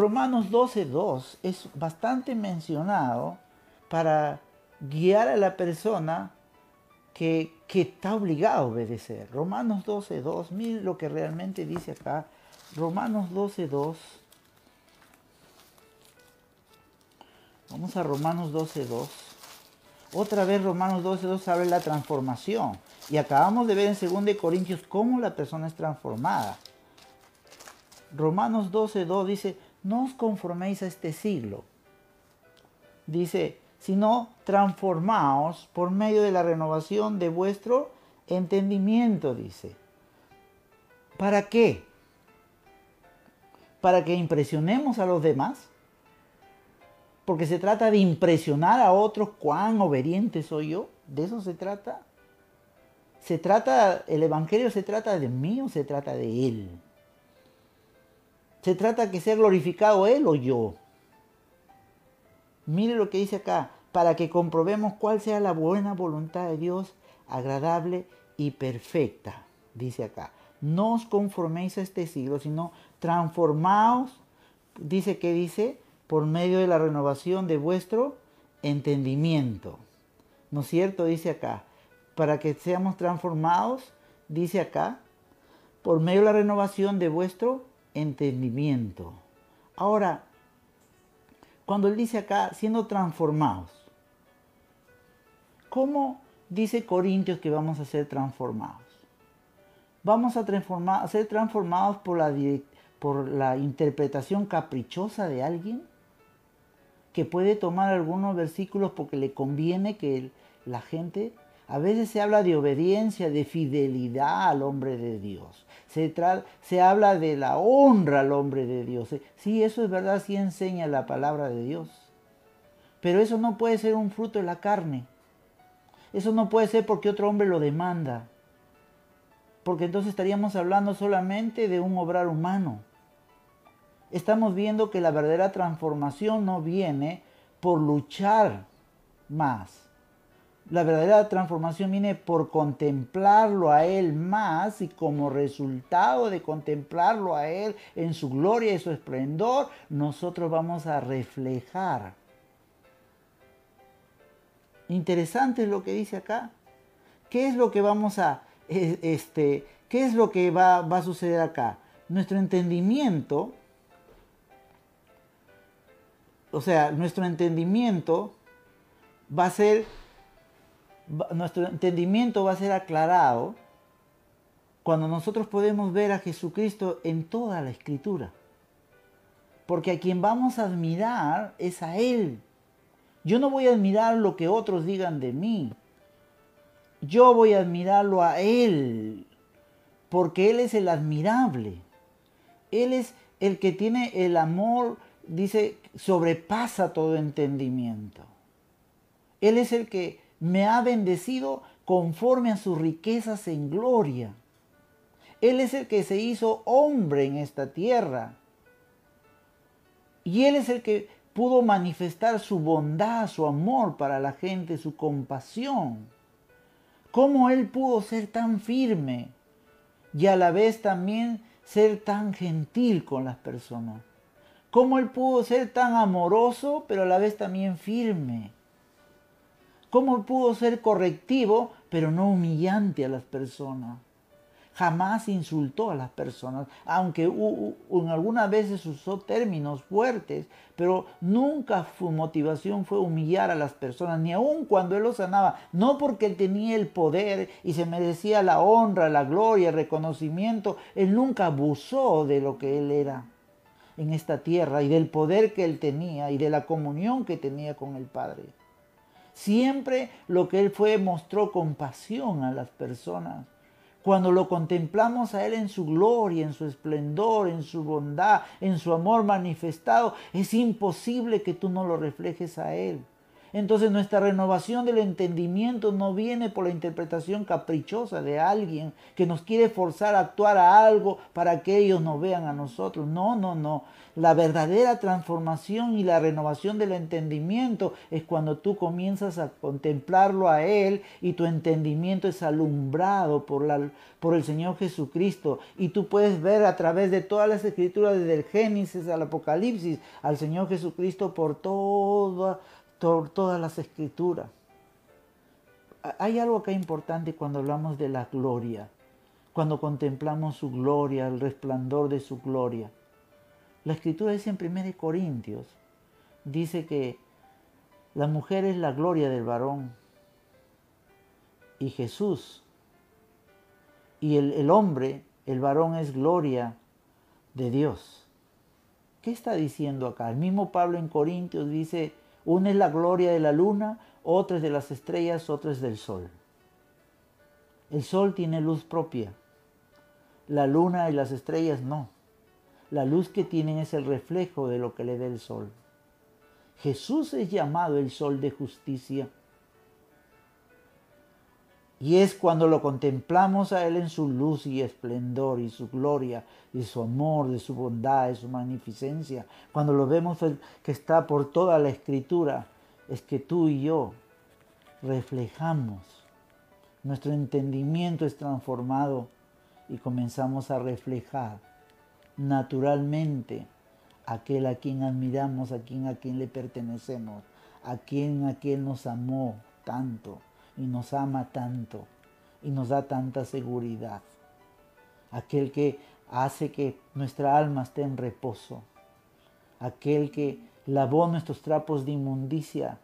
Romanos 12.2 es bastante mencionado para guiar a la persona que, que está obligada a obedecer. Romanos 12.2, miren lo que realmente dice acá. Romanos 12.2. Vamos a Romanos 12.2. Otra vez Romanos 12.2 habla de la transformación. Y acabamos de ver en 2 Corintios cómo la persona es transformada. Romanos 12.2 dice, no os conforméis a este siglo. Dice, sino transformaos por medio de la renovación de vuestro entendimiento, dice. ¿Para qué? ¿Para que impresionemos a los demás? Porque se trata de impresionar a otros cuán obediente soy yo. ¿De eso se trata? Se trata, el Evangelio se trata de mí o se trata de Él. Se trata que sea glorificado Él o yo. Mire lo que dice acá, para que comprobemos cuál sea la buena voluntad de Dios, agradable y perfecta. Dice acá, no os conforméis a este siglo, sino transformaos, dice que dice, por medio de la renovación de vuestro entendimiento. ¿No es cierto? Dice acá, para que seamos transformados, dice acá, por medio de la renovación de vuestro entendimiento. Ahora, cuando él dice acá, siendo transformados, ¿cómo dice Corintios que vamos a ser transformados? Vamos a, transformar, a ser transformados por la, por la interpretación caprichosa de alguien que puede tomar algunos versículos porque le conviene que la gente a veces se habla de obediencia, de fidelidad al hombre de Dios. Se, habla de la honra al hombre de Dios. Sí, eso es verdad, sí enseña la palabra de Dios. Pero eso no puede ser un fruto de la carne. Eso no puede ser porque otro hombre lo demanda. Porque entonces estaríamos hablando solamente de un obrar humano. Estamos viendo que la verdadera transformación no viene por luchar más la verdadera transformación viene por contemplarlo a Él más y como resultado de contemplarlo a Él en su gloria y su esplendor, nosotros vamos a reflejar. Interesante lo que dice acá. ¿Qué es lo que vamos a, e, este, qué es lo que va a suceder acá? Nuestro entendimiento, o sea, nuestro entendimiento va a ser nuestro entendimiento va a ser aclarado cuando nosotros podemos ver a Jesucristo en toda la escritura. Porque a quien vamos a admirar es a Él. Yo no voy a admirar lo que otros digan de mí. Yo voy a admirarlo a Él. Porque Él es el admirable. Él es el que tiene el amor, dice, sobrepasa todo entendimiento. Él es el que me ha bendecido conforme a sus riquezas en gloria. Él es el que se hizo hombre en esta tierra. Y Él es el que pudo manifestar su bondad, su amor para la gente, su compasión. ¿Cómo Él pudo ser tan firme y a la vez también ser tan gentil con las personas? ¿Cómo Él pudo ser tan amoroso pero a la vez también firme? ¿Cómo pudo ser correctivo, pero no humillante a las personas? Jamás insultó a las personas, aunque algunas veces usó términos fuertes, pero nunca su motivación fue humillar a las personas, ni aun cuando él los sanaba, no porque él tenía el poder y se merecía la honra, la gloria, el reconocimiento, él nunca abusó de lo que él era en esta tierra y del poder que él tenía y de la comunión que tenía con el Padre. Siempre lo que Él fue mostró compasión a las personas. Cuando lo contemplamos a Él en su gloria, en su esplendor, en su bondad, en su amor manifestado, es imposible que tú no lo reflejes a Él. Entonces nuestra renovación del entendimiento no viene por la interpretación caprichosa de alguien que nos quiere forzar a actuar a algo para que ellos nos vean a nosotros. No, no, no. La verdadera transformación y la renovación del entendimiento es cuando tú comienzas a contemplarlo a Él y tu entendimiento es alumbrado por, por el Señor Jesucristo. Y tú puedes ver a través de todas las escrituras, desde el Génesis al Apocalipsis, al Señor Jesucristo por toda, todas las escrituras. Hay algo es importante cuando hablamos de la gloria, cuando contemplamos su gloria, el resplandor de su gloria. La escritura dice en 1 Corintios, dice que la mujer es la gloria del varón y Jesús y el, hombre, el varón es gloria de Dios. ¿Qué está diciendo acá? El mismo Pablo en Corintios dice, una es la gloria de la luna, otra es de las estrellas, otra es del sol. El sol tiene luz propia, la luna y las estrellas no. La luz que tienen es el reflejo de lo que le da el sol. Jesús es llamado el sol de justicia. Y es cuando lo contemplamos a Él en su luz y esplendor y su gloria y su amor, de su bondad y su magnificencia, cuando lo vemos que está por toda la escritura, es que tú y yo reflejamos. Nuestro entendimiento es transformado y comenzamos a reflejar naturalmente aquel a quien admiramos, a quien a quien le pertenecemos, a quien a quien nos amó tanto y nos ama tanto y nos da tanta seguridad. Aquel que hace que nuestra alma esté en reposo. Aquel que lavó nuestros trapos de inmundicia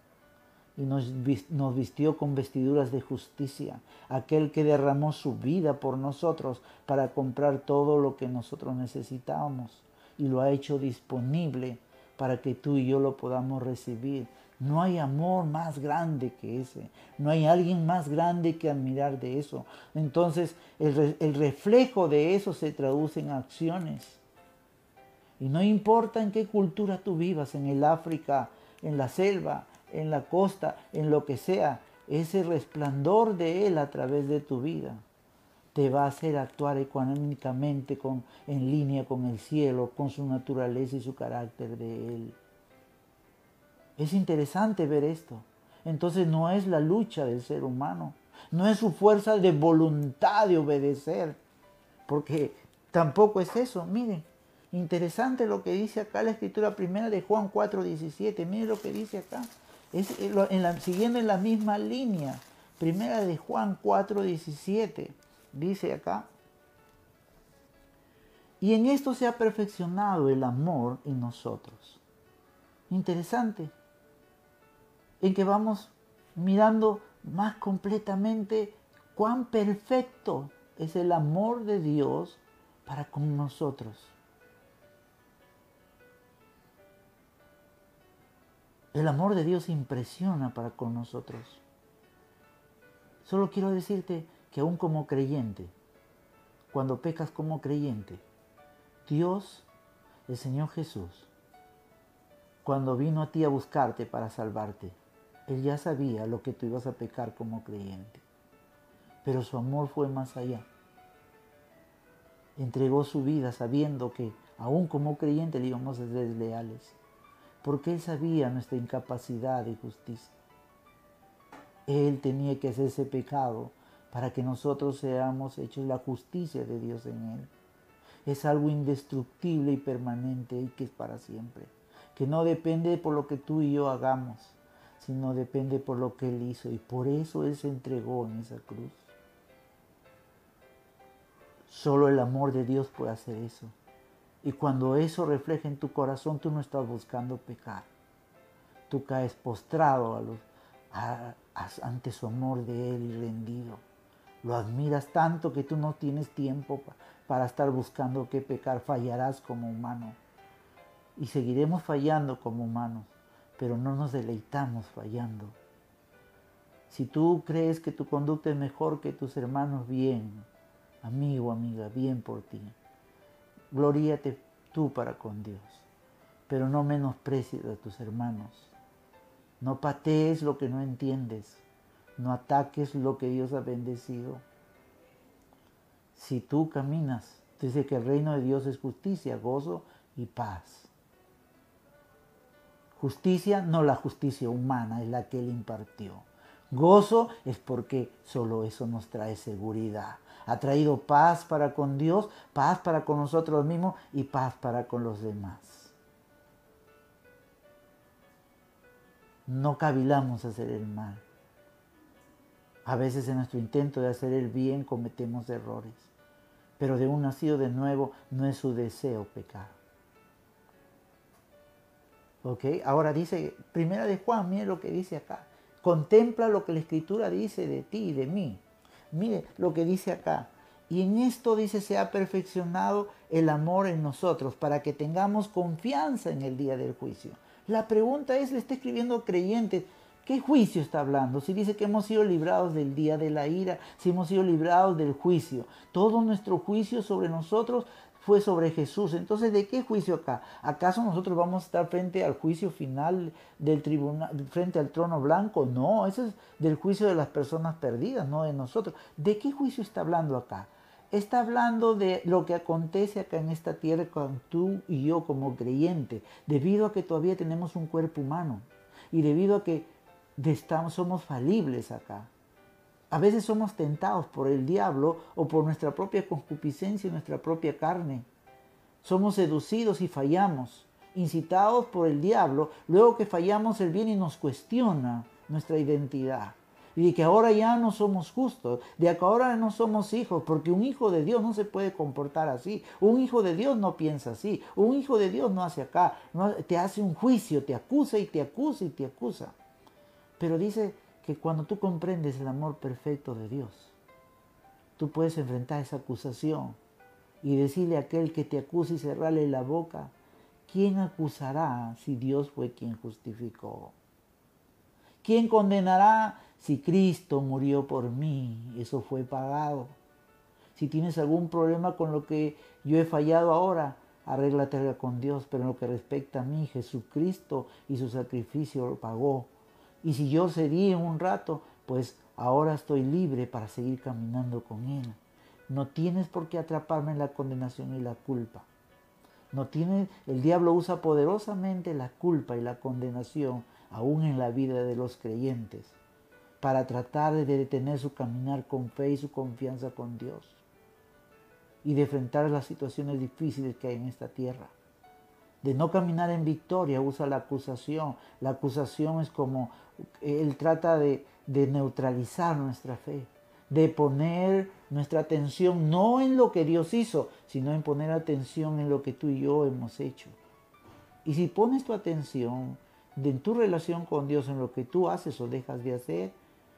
y nos, nos vistió con vestiduras de justicia, aquel que derramó su vida por nosotros para comprar todo lo que nosotros necesitábamos y lo ha hecho disponible para que tú y yo lo podamos recibir. No hay amor más grande que ese. No hay alguien más grande que admirar de eso. Entonces el, el, reflejo de eso se traduce en acciones. Y no importa en qué cultura tú vivas, en el África, en la selva, en la costa, en lo que sea, ese resplandor de Él a través de tu vida te va a hacer actuar económicamente con, en línea con el cielo, con su naturaleza y su carácter de Él. Es interesante ver esto. Entonces no es la lucha del ser humano, no es su fuerza de voluntad de obedecer, porque tampoco es eso. Miren, interesante lo que dice acá la escritura primera de Juan 4, 17. Miren lo que dice acá. Es en siguiendo en la misma línea. Primera de Juan 4, 17. Dice acá. Y en esto se ha perfeccionado el amor en nosotros. Interesante. En que vamos mirando más completamente cuán perfecto es el amor de Dios para con nosotros. El amor de Dios impresiona para con nosotros. Solo quiero decirte que aún como creyente, cuando pecas como creyente, Dios, el Señor Jesús, cuando vino a ti a buscarte para salvarte, Él ya sabía lo que tú ibas a pecar como creyente. Pero su amor fue más allá. Entregó su vida sabiendo que aún como creyente le íbamos a ser desleales porque Él sabía nuestra incapacidad de justicia. Él tenía que hacerse pecado para que nosotros seamos hechos la justicia de Dios en Él. Es algo indestructible y permanente y que es para siempre. Que no depende por lo que tú y yo hagamos, sino depende por lo que Él hizo. Y por eso Él se entregó en esa cruz. Solo el amor de Dios puede hacer eso. Y cuando eso refleja en tu corazón, tú no estás buscando pecar. Tú caes postrado ante su amor de Él y rendido. Lo admiras tanto que tú no tienes tiempo para estar buscando qué pecar. Fallarás como humano. Y seguiremos fallando como humanos, pero no nos deleitamos fallando. Si tú crees que tu conducta es mejor que tus hermanos, bien, amigo, amiga, bien por ti gloríate tú para con Dios, pero no menosprecies a tus hermanos. No patees lo que no entiendes. No ataques lo que Dios ha bendecido. Si tú caminas, dice que el reino de Dios es justicia, gozo y paz. Justicia, no la justicia humana, es la que Él impartió. Gozo es porque solo eso nos trae seguridad. Ha traído paz para con Dios, paz para con nosotros mismos y paz para con los demás. No cavilamos hacer el mal. A veces en nuestro intento de hacer el bien cometemos errores, pero de un nacido de nuevo no es su deseo pecar. ¿Ok? Ahora dice, primera de Juan, mire lo que dice acá. Contempla lo que la escritura dice de ti y de mí. Mire lo que dice acá. Y en esto dice, se ha perfeccionado el amor en nosotros para que tengamos confianza en el día del juicio. La pregunta es, le está escribiendo creyentes, ¿qué juicio está hablando? Si dice que hemos sido librados del día de la ira, si hemos sido librados del juicio. Todo nuestro juicio sobre nosotros fue sobre Jesús. Entonces, ¿de qué juicio acá? ¿Acaso nosotros vamos a estar frente al juicio final del tribunal, frente al trono blanco? No, eso es del juicio de las personas perdidas, no de nosotros. ¿De qué juicio está hablando acá? Está hablando de lo que acontece acá en esta tierra con tú y yo como creyente, debido a que todavía tenemos un cuerpo humano y debido a que estamos, somos falibles acá. A veces somos tentados por el diablo o por nuestra propia concupiscencia y nuestra propia carne. Somos seducidos y fallamos, incitados por el diablo, luego que fallamos el bien y nos cuestiona nuestra identidad. Y de que ahora ya no somos justos, de que ahora no somos hijos, porque un hijo de Dios no se puede comportar así. Un hijo de Dios no piensa así. Un hijo de Dios no hace acá. te hace un juicio, te acusa y te acusa y te acusa. Pero dice que cuando tú comprendes el amor perfecto de Dios, tú puedes enfrentar esa acusación y decirle a aquel que te acusa y cerrarle la boca, ¿quién acusará si Dios fue quien justificó? ¿Quién condenará si Cristo murió por mí? Eso fue pagado. Si tienes algún problema con lo que yo he fallado ahora, arréglatela con Dios, pero en lo que respecta a mí, Jesucristo y su sacrificio lo pagó y si yo cedí en un rato, pues ahora estoy libre para seguir caminando con Él. No tienes por qué atraparme en la condenación y la culpa. No tiene, el diablo usa poderosamente la culpa y la condenación, aún en la vida de los creyentes, para tratar de detener su caminar con fe y su confianza con Dios y de enfrentar las situaciones difíciles que hay en esta tierra. De no caminar en victoria, usa la acusación. La acusación es como él trata de, neutralizar nuestra fe, de poner nuestra atención no en lo que Dios hizo, sino en poner atención en lo que tú y yo hemos hecho. Y si pones tu atención en tu relación con Dios, en lo que tú haces o dejas de hacer,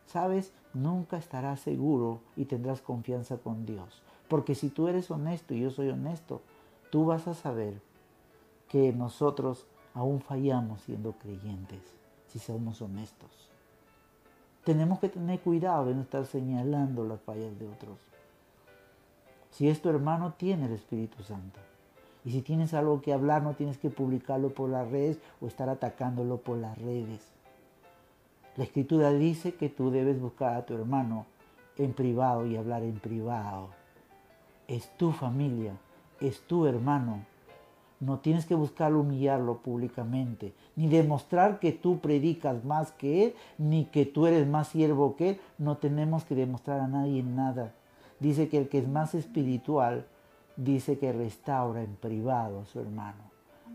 sabes, nunca estarás seguro y tendrás confianza con Dios. Porque si tú eres honesto y yo soy honesto, tú vas a saber que nosotros aún fallamos siendo creyentes si somos honestos. Tenemos que tener cuidado de no estar señalando las fallas de otros. Si es tu hermano, tiene el Espíritu Santo. Y si tienes algo que hablar, no tienes que publicarlo por las redes o estar atacándolo por las redes. La escritura dice que tú debes buscar a tu hermano en privado y hablar en privado. Es tu familia, es tu hermano, no tienes que buscar humillarlo públicamente, ni demostrar que tú predicas más que él, ni que tú eres más siervo que él. No tenemos que demostrar a nadie nada. Dice que el que es más espiritual, dice que restaura en privado a su hermano,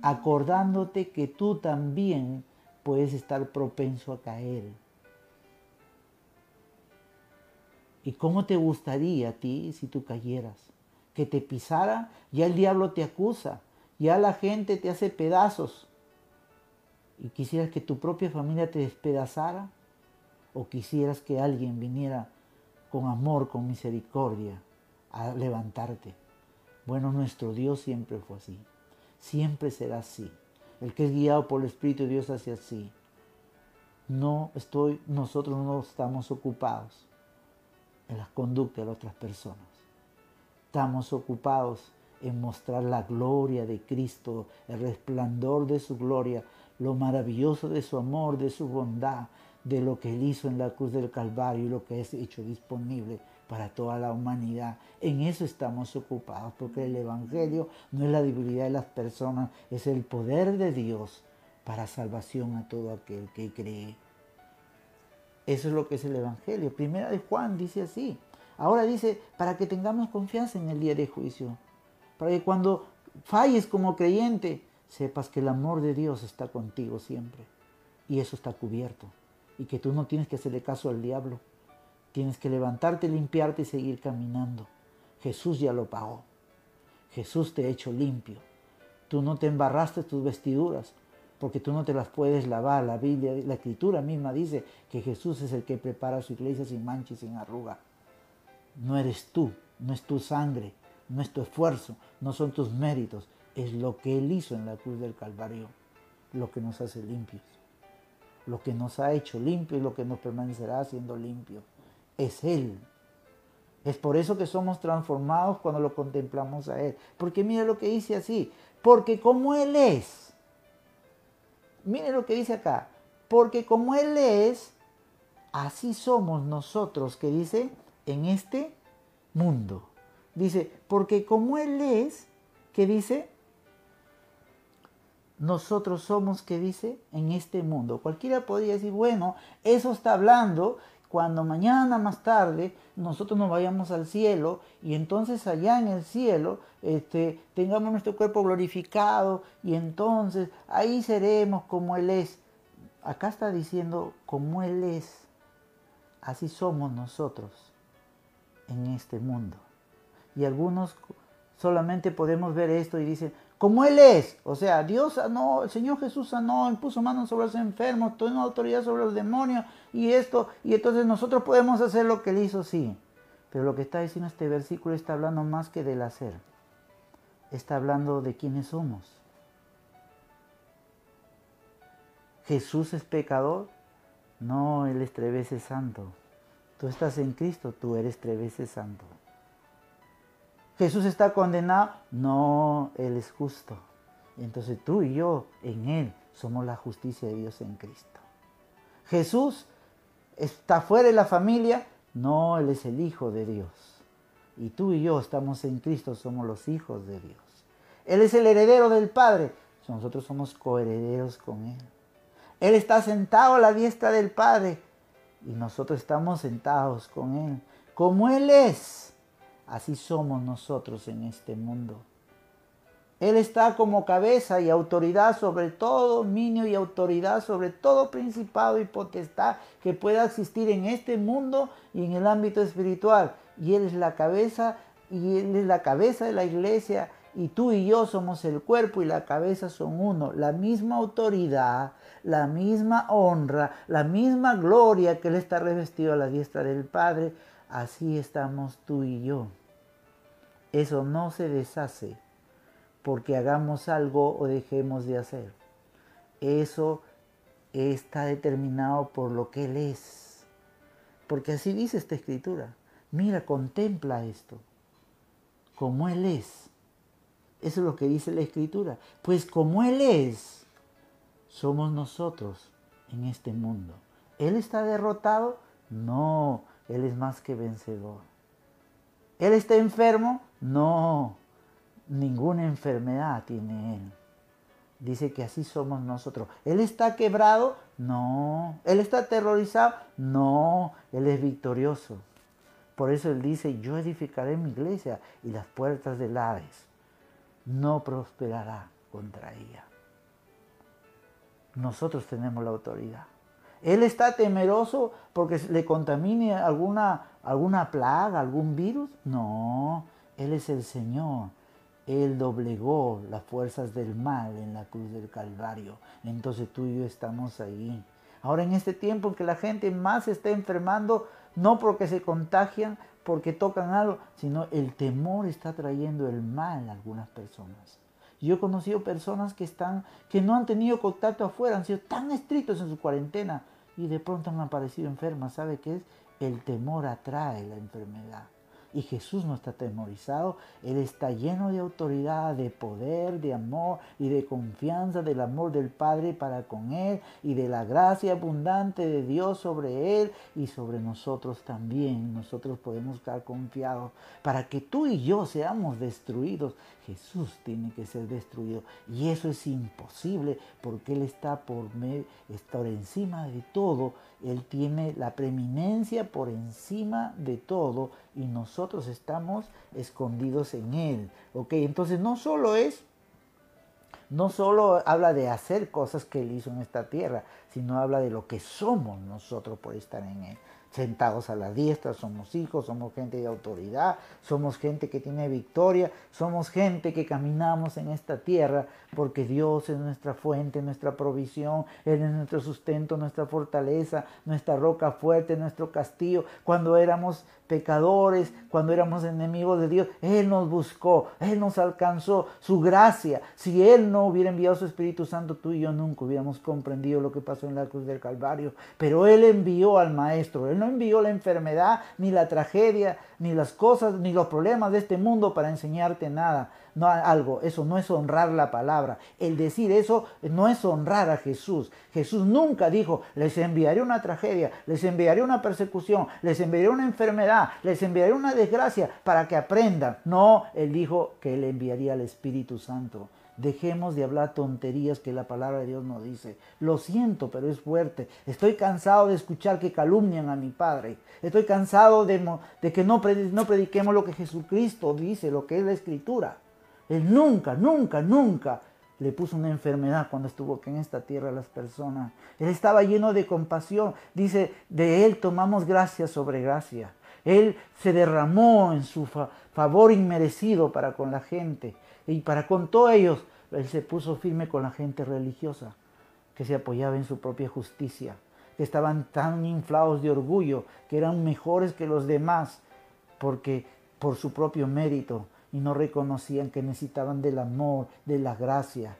acordándote que tú también puedes estar propenso a caer. ¿Y cómo te gustaría a ti si tú cayeras? Que te pisara, ya el diablo te acusa ya la gente te hace pedazos. ¿Y quisieras que tu propia familia te despedazara? ¿O quisieras que alguien viniera con amor, con misericordia, a levantarte? Bueno, nuestro Dios siempre fue así. Siempre será así. El que es guiado por el Espíritu de Dios hace así. No estoy, nosotros no estamos ocupados en las conductas de otras personas. Estamos ocupados en mostrar la gloria de Cristo, el resplandor de su gloria, lo maravilloso de su amor, de su bondad, de lo que Él hizo en la cruz del Calvario y lo que es hecho disponible para toda la humanidad. En eso estamos ocupados, porque el Evangelio no es la debilidad de las personas, es el poder de Dios para salvación a todo aquel que cree. Eso es lo que es el Evangelio. Primera de Juan dice así. Ahora dice, para que tengamos confianza en el día de juicio. Para que cuando falles como creyente, sepas que el amor de Dios está contigo siempre. Y eso está cubierto. Y que tú no tienes que hacerle caso al diablo. Tienes que levantarte, limpiarte y seguir caminando. Jesús ya lo pagó. Jesús te ha hecho limpio. Tú no te embarraste tus vestiduras porque tú no te las puedes lavar. La Biblia, la escritura misma dice que Jesús es el que prepara su iglesia sin mancha y sin arruga. No eres tú, no es tu sangre, no es tu esfuerzo, no son tus méritos, es lo que Él hizo en la cruz del Calvario, lo que nos hace limpios. Lo que nos ha hecho limpios y lo que nos permanecerá haciendo limpios es Él. Es por eso que somos transformados cuando lo contemplamos a Él. Porque mire lo que dice así. Porque como Él es, mire lo que dice acá. Porque como Él es, así somos nosotros, que dice, en este mundo. Dice, porque como Él es, que dice, nosotros somos, que dice, en este mundo. Cualquiera podría decir, bueno, eso está hablando cuando mañana más tarde nosotros nos vayamos al cielo y entonces allá en el cielo este, tengamos nuestro cuerpo glorificado y entonces ahí seremos como Él es. Acá está diciendo como Él es, así somos nosotros en este mundo. Y algunos solamente podemos ver esto y dicen, como Él es. O sea, Dios sanó, el Señor Jesús sanó, impuso manos sobre los enfermos, tuvo autoridad sobre los demonios y esto, y entonces nosotros podemos hacer lo que Él hizo, sí. Pero lo que está diciendo este versículo está hablando más que del hacer. Está hablando de quiénes somos. Jesús es pecador. No, Él es tres veces santo. Tú estás en Cristo, tú eres tres veces santo. Jesús está condenado. No, Él es justo. Entonces tú y yo en Él somos la justicia de Dios en Cristo. Jesús está fuera de la familia. No, Él es el Hijo de Dios. Y tú y yo estamos en Cristo, somos los hijos de Dios. Él es el heredero del Padre. Nosotros somos coherederos con Él. Él está sentado a la diestra del Padre y nosotros estamos sentados con Él. Como Él es, Así somos nosotros en este mundo. Él está como cabeza y autoridad sobre todo dominio y autoridad sobre todo principado y potestad que pueda existir en este mundo y en el ámbito espiritual. Y Él es la cabeza y Él es la cabeza de la iglesia y tú y yo somos el cuerpo y la cabeza son uno. La misma autoridad, la misma honra, la misma gloria que Él está revestido a la diestra del Padre Así estamos tú y yo. Eso no se deshace porque hagamos algo o dejemos de hacer. Eso está determinado por lo que Él es. Porque así dice esta escritura. Mira, contempla esto. Como Él es. Eso es lo que dice la escritura. Pues como Él es, somos nosotros en este mundo. ¿Él está derrotado? No, él es más que vencedor. ¿Él está enfermo? No, ninguna enfermedad tiene Él. Dice que así somos nosotros. ¿Él está quebrado? No. ¿Él está aterrorizado? No. Él es victorioso. Por eso Él dice, yo edificaré mi iglesia y las puertas del Hades no prosperará contra ella. Nosotros tenemos la autoridad. Él está temeroso porque le contamine alguna, alguna plaga, algún virus. No, Él es el Señor. Él doblegó las fuerzas del mal en la cruz del Calvario. Entonces tú y yo estamos ahí. Ahora en este tiempo en que la gente más está enfermando, no porque se contagian, porque tocan algo, sino el temor está trayendo el mal a algunas personas. Yo he conocido personas que están, que no han tenido contacto afuera, han sido tan estrictos en su cuarentena, y de pronto han aparecido enfermas. ¿Sabe qué es? El temor atrae la enfermedad. Y Jesús no está atemorizado, Él está lleno de autoridad, de poder, de amor y de confianza del amor del Padre para con Él y de la gracia abundante de Dios sobre Él y sobre nosotros también. Nosotros podemos estar confiados para que tú y yo seamos destruidos. Jesús tiene que ser destruido y eso es imposible porque Él está por, medio, está por encima de todo. Él tiene la preeminencia por encima de todo y nosotros estamos escondidos en Él. ¿Ok? Entonces no solo es, no solo habla de hacer cosas que Él hizo en esta tierra, sino habla de lo que somos nosotros por estar en Él sentados a la diestra, somos hijos, somos gente de autoridad, somos gente que tiene victoria, somos gente que caminamos en esta tierra porque Dios es nuestra fuente, nuestra provisión, Él es nuestro sustento, nuestra fortaleza, nuestra roca fuerte, nuestro castillo. Cuando éramos pecadores, cuando éramos enemigos de Dios, Él nos buscó, Él nos alcanzó, su gracia. Si Él no hubiera enviado su Espíritu Santo, tú y yo nunca hubiéramos comprendido lo que pasó en la cruz del Calvario. Pero Él envió al Maestro, Él no envió la enfermedad, ni la tragedia, ni las cosas, ni los problemas de este mundo para enseñarte nada no algo, eso no es honrar la palabra. El decir eso no es honrar a Jesús. Jesús nunca dijo, les enviaré una tragedia, les enviaré una persecución, les enviaré una enfermedad, les enviaré una desgracia para que aprendan. No, él dijo que él enviaría al Espíritu Santo. Dejemos de hablar tonterías que la palabra de Dios nos dice. Lo siento, pero es fuerte. Estoy cansado de escuchar que calumnian a mi Padre. Estoy cansado de, que no, no prediquemos lo que Jesucristo dice, lo que es la Escritura. Él nunca, nunca, nunca le puso una enfermedad cuando estuvo aquí en esta tierra a las personas. Él estaba lleno de compasión. Dice, de Él tomamos gracia sobre gracia. Él se derramó en su favor inmerecido para con la gente. Y para con todos ellos, Él se puso firme con la gente religiosa, que se apoyaba en su propia justicia, que estaban tan inflados de orgullo, que eran mejores que los demás, porque por su propio mérito y no reconocían que necesitaban del amor, de la gracia,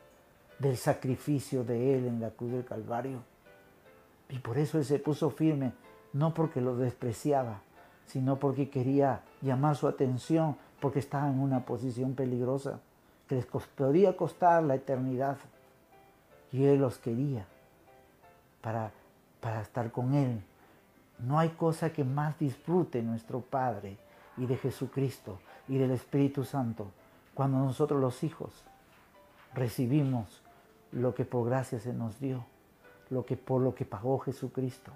del sacrificio de Él en la cruz del Calvario. Y por eso Él se puso firme, no porque lo despreciaba, sino porque quería llamar su atención, porque estaba en una posición peligrosa, les podía costar la eternidad. Y Él los quería para, para estar con Él. No hay cosa que más disfrute nuestro Padre y de Jesucristo y del Espíritu Santo cuando nosotros los hijos recibimos lo que por gracia se nos dio, lo que por lo que pagó Jesucristo.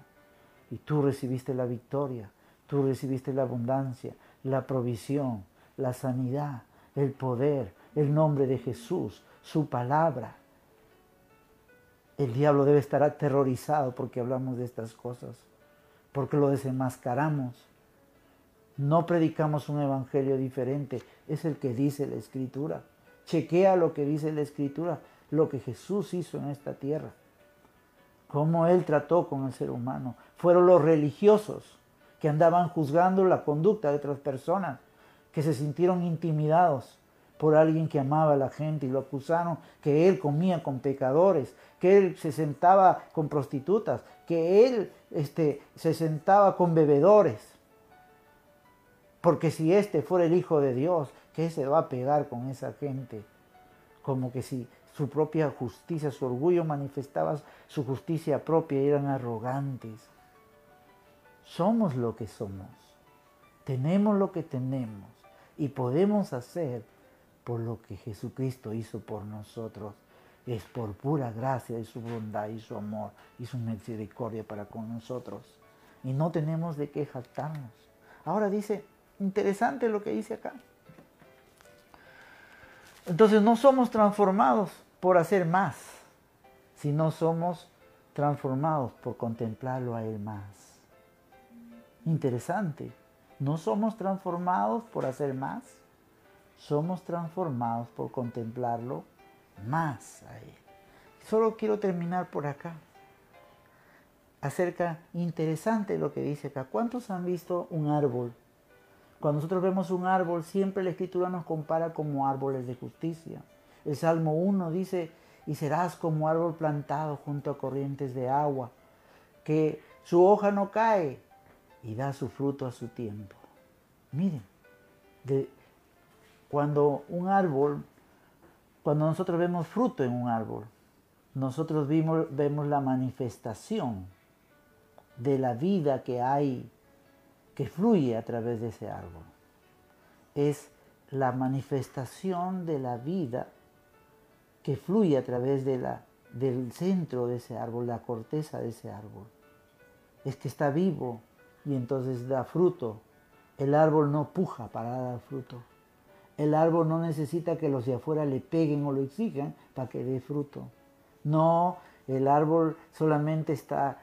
Y tú recibiste la victoria, tú recibiste la abundancia, la provisión, la sanidad, el poder, el nombre de Jesús, su palabra. El diablo debe estar aterrorizado porque hablamos de estas cosas, porque lo desenmascaramos no predicamos un evangelio diferente, es el que dice la escritura. Chequea lo que dice la escritura, lo que Jesús hizo en esta tierra, cómo Él trató con el ser humano. Fueron los religiosos que andaban juzgando la conducta de otras personas, que se sintieron intimidados por alguien que amaba a la gente y lo acusaron que él comía con pecadores, que él se sentaba con prostitutas, que él este, se sentaba con bebedores. Porque si este fuera el Hijo de Dios, ¿qué se va a pegar con esa gente? Como que si su propia justicia, su orgullo manifestaba su justicia propia y eran arrogantes. Somos lo que somos. Tenemos lo que tenemos y podemos hacer por lo que Jesucristo hizo por nosotros. Es por pura gracia de su bondad y su amor y su misericordia para con nosotros. Y no tenemos de qué jactarnos. Ahora dice, Interesante lo que dice acá. Entonces no somos transformados por hacer más, sino somos transformados por contemplarlo a Él más. Interesante. No somos transformados por hacer más, somos transformados por contemplarlo más a Él. Solo quiero terminar por acá. Acerca, interesante lo que dice acá. ¿Cuántos han visto un árbol cuando nosotros vemos un árbol, siempre la escritura nos compara como árboles de justicia. El Salmo 1 dice, y serás como árbol plantado junto a corrientes de agua, que su hoja no cae y da su fruto a su tiempo. Miren, de cuando un árbol, cuando nosotros vemos fruto en un árbol, nosotros vemos la manifestación de la vida que hay, que fluye a través de ese árbol. Es la manifestación de la vida que fluye a través de la, del centro de ese árbol, la corteza de ese árbol. Es que está vivo y entonces da fruto. El árbol no puja para dar fruto. El árbol no necesita que los de afuera le peguen o lo exijan para que dé fruto. No, el árbol solamente está,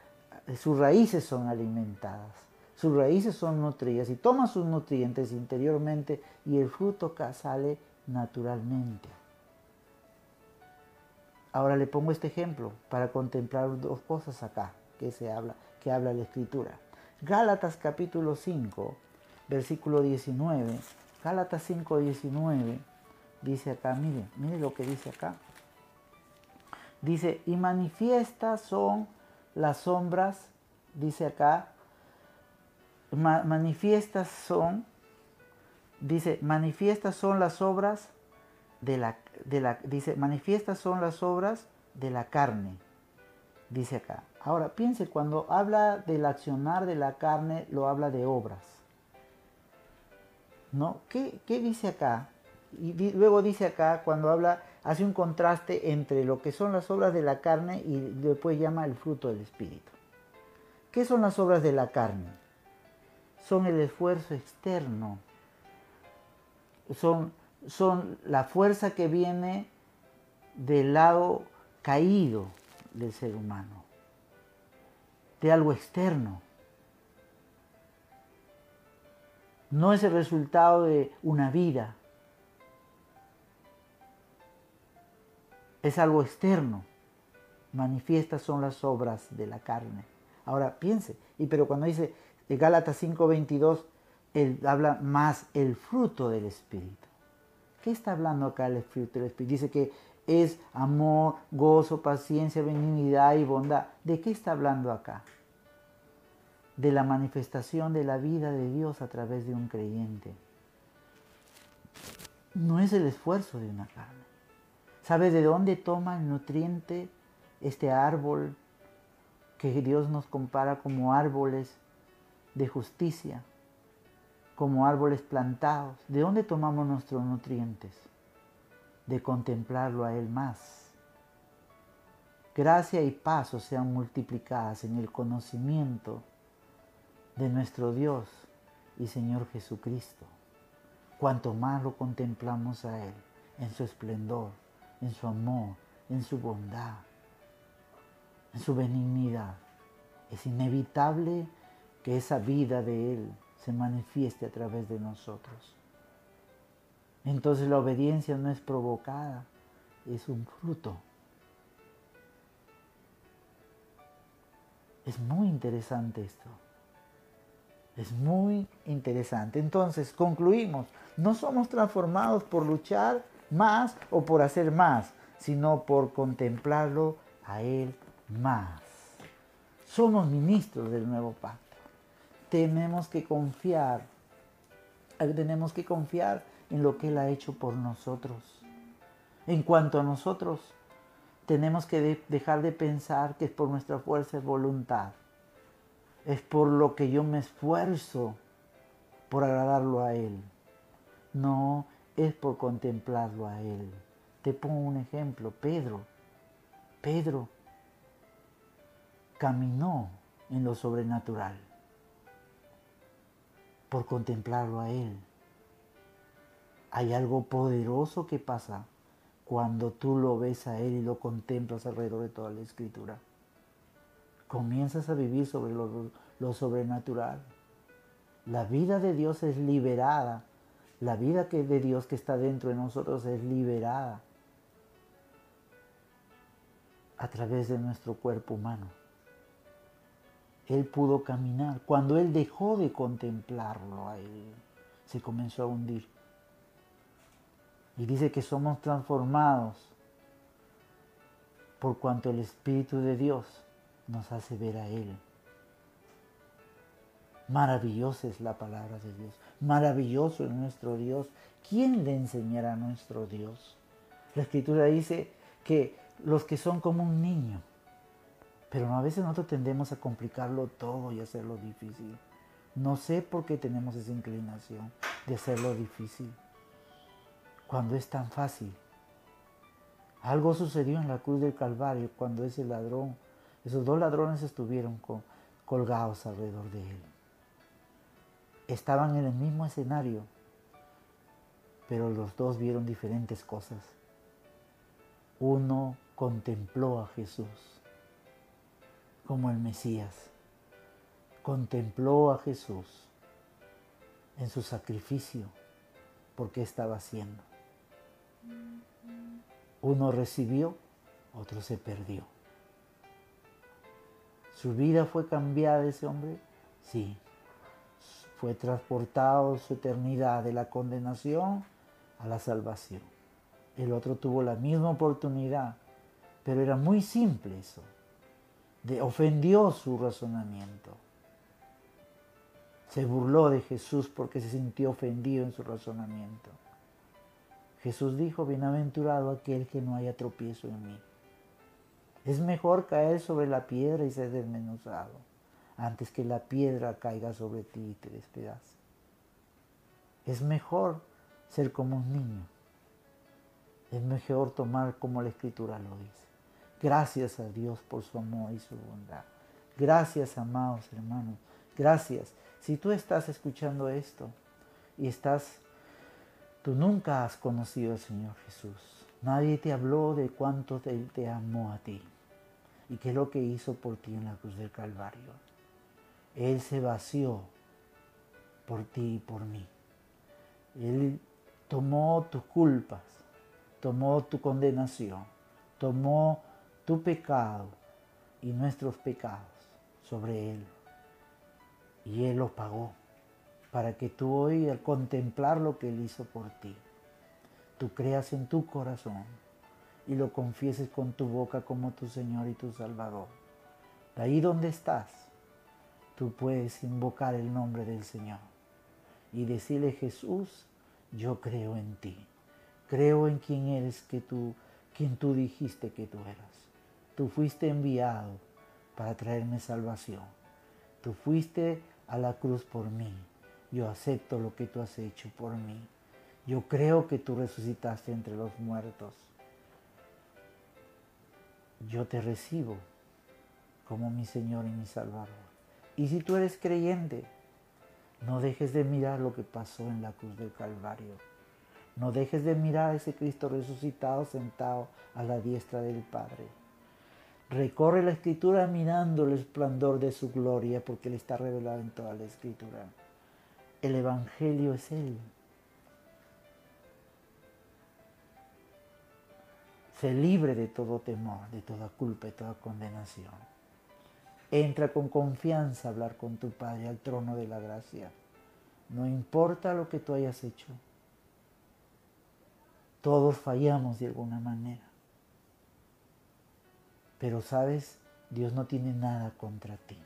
sus raíces son alimentadas, sus raíces son nutridas y toma sus nutrientes interiormente y el fruto sale naturalmente. Ahora le pongo este ejemplo para contemplar dos cosas acá que se habla, que habla la escritura. Gálatas capítulo 5, versículo 19. Gálatas 5, 19 dice acá, mire, mire lo que dice acá. Dice, y manifiestas son las sombras, dice acá, manifiestas son, dice, manifiestas son las obras de la, de la, dice, manifiestas son las obras de la carne, dice acá. Ahora, piense, cuando habla del accionar de la carne, lo habla de obras. ¿No? ¿Qué, qué dice acá? Y luego dice acá, cuando habla, hace un contraste entre lo que son las obras de la carne y después llama el fruto del Espíritu. ¿Qué son las obras de la carne? Son el esfuerzo externo, son, son la fuerza que viene del lado caído del ser humano, de algo externo. No es el resultado de una vida, es algo externo. Manifiestas son las obras de la carne. Ahora piense, y pero cuando dice Gálatas 5:22, él habla más el fruto del Espíritu. ¿Qué está hablando acá el fruto del Espíritu? Dice que es amor, gozo, paciencia, benignidad y bondad. ¿De qué está hablando acá? De la manifestación de la vida de Dios a través de un creyente. No es el esfuerzo de una carne. ¿Sabe de dónde toma el nutriente este árbol que Dios nos compara como árboles de justicia, como árboles plantados? ¿De dónde tomamos nuestros nutrientes? De contemplarlo a Él más. Gracia y paso sean multiplicadas en el conocimiento de nuestro Dios y Señor Jesucristo. Cuanto más lo contemplamos a Él en su esplendor en su amor, en su bondad, en su benignidad. Es inevitable que esa vida de Él se manifieste a través de nosotros. Entonces la obediencia no es provocada, es un fruto. Es muy interesante esto. Es muy interesante. Entonces, concluimos. No somos transformados por luchar más o por hacer más, sino por contemplarlo a Él más. Somos ministros del nuevo pacto. Tenemos que confiar, tenemos que confiar en lo que Él ha hecho por nosotros. En cuanto a nosotros, tenemos que dejar de pensar que es por nuestra fuerza y voluntad. Es por lo que yo me esfuerzo por agradarlo a Él. No, es por contemplarlo a Él. Te pongo un ejemplo, Pedro. Pedro caminó en lo sobrenatural por contemplarlo a Él. Hay algo poderoso que pasa cuando tú lo ves a Él y lo contemplas alrededor de toda la escritura. Comienzas a vivir sobre lo, sobrenatural. La vida de Dios es liberada la vida que de Dios que está dentro de nosotros es liberada a través de nuestro cuerpo humano. Él pudo caminar. Cuando él dejó de contemplarlo se comenzó a hundir. Y dice que somos transformados por cuanto el Espíritu de Dios nos hace ver a Él. Maravillosa es la palabra de Dios. Maravilloso es nuestro Dios. ¿Quién le enseñará a nuestro Dios? La escritura dice que los que son como un niño, pero a veces nosotros tendemos a complicarlo todo y hacerlo difícil. No sé por qué tenemos esa inclinación de hacerlo difícil, cuando es tan fácil. Algo sucedió en la cruz del Calvario cuando ese ladrón, esos dos ladrones estuvieron colgados alrededor de él. Estaban en el mismo escenario, pero los dos vieron diferentes cosas. Uno contempló a Jesús como el Mesías. Contempló a Jesús en su sacrificio porque estaba haciendo. Uno recibió, otro se perdió. ¿Su vida fue cambiada ese hombre? Sí. Fue transportado su eternidad de la condenación a la salvación. El otro tuvo la misma oportunidad, pero era muy simple eso. De, ofendió su razonamiento. Se burló de Jesús porque se sintió ofendido en su razonamiento. Jesús dijo, bienaventurado aquel que no haya tropiezo en mí. Es mejor caer sobre la piedra y ser desmenuzado antes que la piedra caiga sobre ti y te despedace. Es mejor ser como un niño. Es mejor tomar como la escritura lo dice. Gracias a Dios por su amor y su bondad. Gracias, amados hermanos. Gracias. Si tú estás escuchando esto y estás, tú nunca has conocido al Señor Jesús. Nadie te habló de cuánto Él te amó a ti y qué es lo que hizo por ti en la cruz del Calvario. Él se vació por ti y por mí. Él tomó tus culpas, tomó tu condenación, tomó tu pecado y nuestros pecados sobre Él. Y Él lo pagó para que tú hoy al contemplar lo que Él hizo por ti, tú creas en tu corazón y lo confieses con tu boca como tu Señor y tu Salvador. De ahí donde estás, tú puedes invocar el nombre del Señor y decirle Jesús, yo creo en ti. Creo en quien eres que tú, quien tú dijiste que tú eras. Tú fuiste enviado para traerme salvación. Tú fuiste a la cruz por mí. Yo acepto lo que tú has hecho por mí. Yo creo que tú resucitaste entre los muertos. Yo te recibo como mi Señor y mi Salvador. Y si tú eres creyente, no dejes de mirar lo que pasó en la cruz del Calvario. No dejes de mirar a ese Cristo resucitado sentado a la diestra del Padre. Recorre la escritura mirando el esplendor de su gloria porque Él está revelado en toda la escritura. El Evangelio es Él. Sé libre de todo temor, de toda culpa y toda condenación. Entra con confianza a hablar con tu Padre al trono de la gracia. No importa lo que tú hayas hecho. Todos fallamos de alguna manera. Pero sabes, Dios no tiene nada contra ti.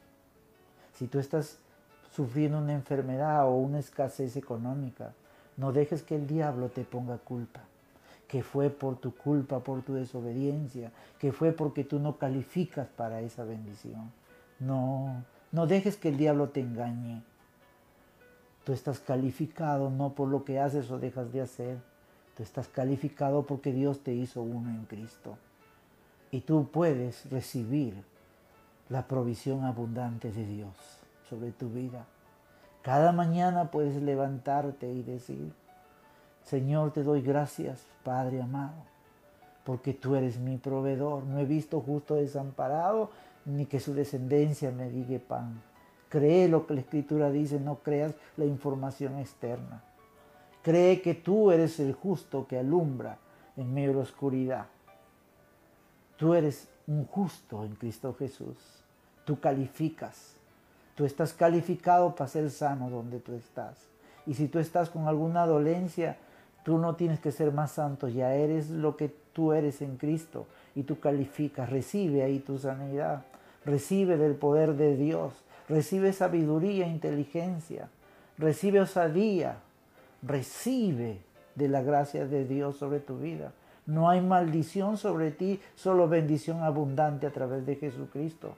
Si tú estás sufriendo una enfermedad o una escasez económica, no dejes que el diablo te ponga culpa que fue por tu culpa, por tu desobediencia, que fue porque tú no calificas para esa bendición. No, no dejes que el diablo te engañe. Tú estás calificado no por lo que haces o dejas de hacer. Tú estás calificado porque Dios te hizo uno en Cristo. Y tú puedes recibir la provisión abundante de Dios sobre tu vida. Cada mañana puedes levantarte y decir, Señor, te doy gracias, Padre amado, porque tú eres mi proveedor. No he visto justo desamparado, ni que su descendencia me diga pan. Cree lo que la Escritura dice, no creas la información externa. Cree que tú eres el justo que alumbra en medio de oscuridad. Tú eres un justo en Cristo Jesús. Tú calificas. Tú estás calificado para ser sano donde tú estás. Y si tú estás con alguna dolencia, tú no tienes que ser más santo, ya eres lo que tú eres en Cristo y tú calificas, recibe ahí tu sanidad, recibe del poder de Dios, recibe sabiduría, inteligencia, recibe osadía, recibe de la gracia de Dios sobre tu vida. No hay maldición sobre ti, solo bendición abundante a través de Jesucristo.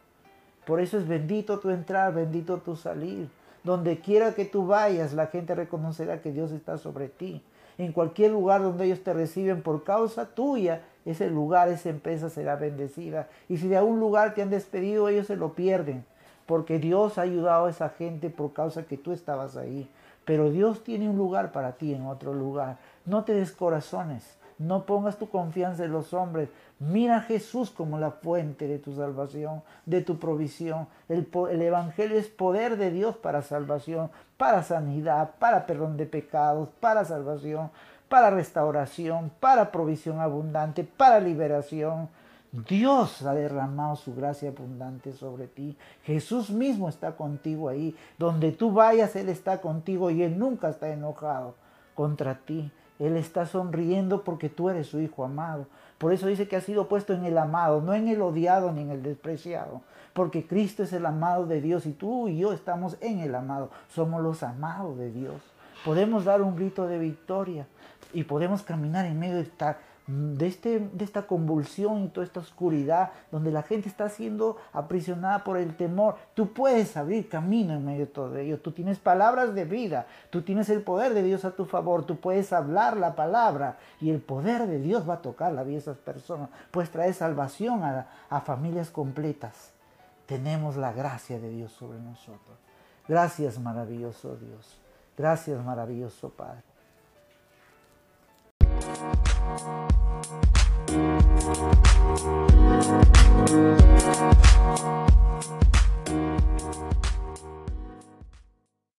Por eso es bendito tu entrar, bendito tu salir. Donde quiera que tú vayas, la gente reconocerá que Dios está sobre ti. En cualquier lugar donde ellos te reciben por causa tuya, ese lugar, esa empresa será bendecida. Y si de algún lugar te han despedido, ellos se lo pierden. Porque Dios ha ayudado a esa gente por causa que tú estabas ahí. Pero Dios tiene un lugar para ti en otro lugar. No te descorazones. No pongas tu confianza en los hombres. Mira a Jesús como la fuente de tu salvación, de tu provisión. El, el, Evangelio es poder de Dios para salvación, para sanidad, para perdón de pecados, para salvación, para restauración, para provisión abundante, para liberación. Dios ha derramado su gracia abundante sobre ti. Jesús mismo está contigo ahí. Donde tú vayas, Él está contigo y Él nunca está enojado contra ti. Él está sonriendo porque tú eres su hijo amado. Por eso dice que ha sido puesto en el amado, no en el odiado ni en el despreciado. Porque Cristo es el amado de Dios y tú y yo estamos en el amado. Somos los amados de Dios. Podemos dar un grito de victoria y podemos caminar en medio de esta de, este, de esta convulsión y toda esta oscuridad donde la gente está siendo aprisionada por el temor. Tú puedes abrir camino en medio de todo ello. Tú tienes palabras de vida. Tú tienes el poder de Dios a tu favor. Tú puedes hablar la palabra y el poder de Dios va a tocar la vida de esas personas. Puedes traer salvación a, a familias completas. Tenemos la gracia de Dios sobre nosotros. Gracias maravilloso Dios. Gracias maravilloso Padre. Thank you.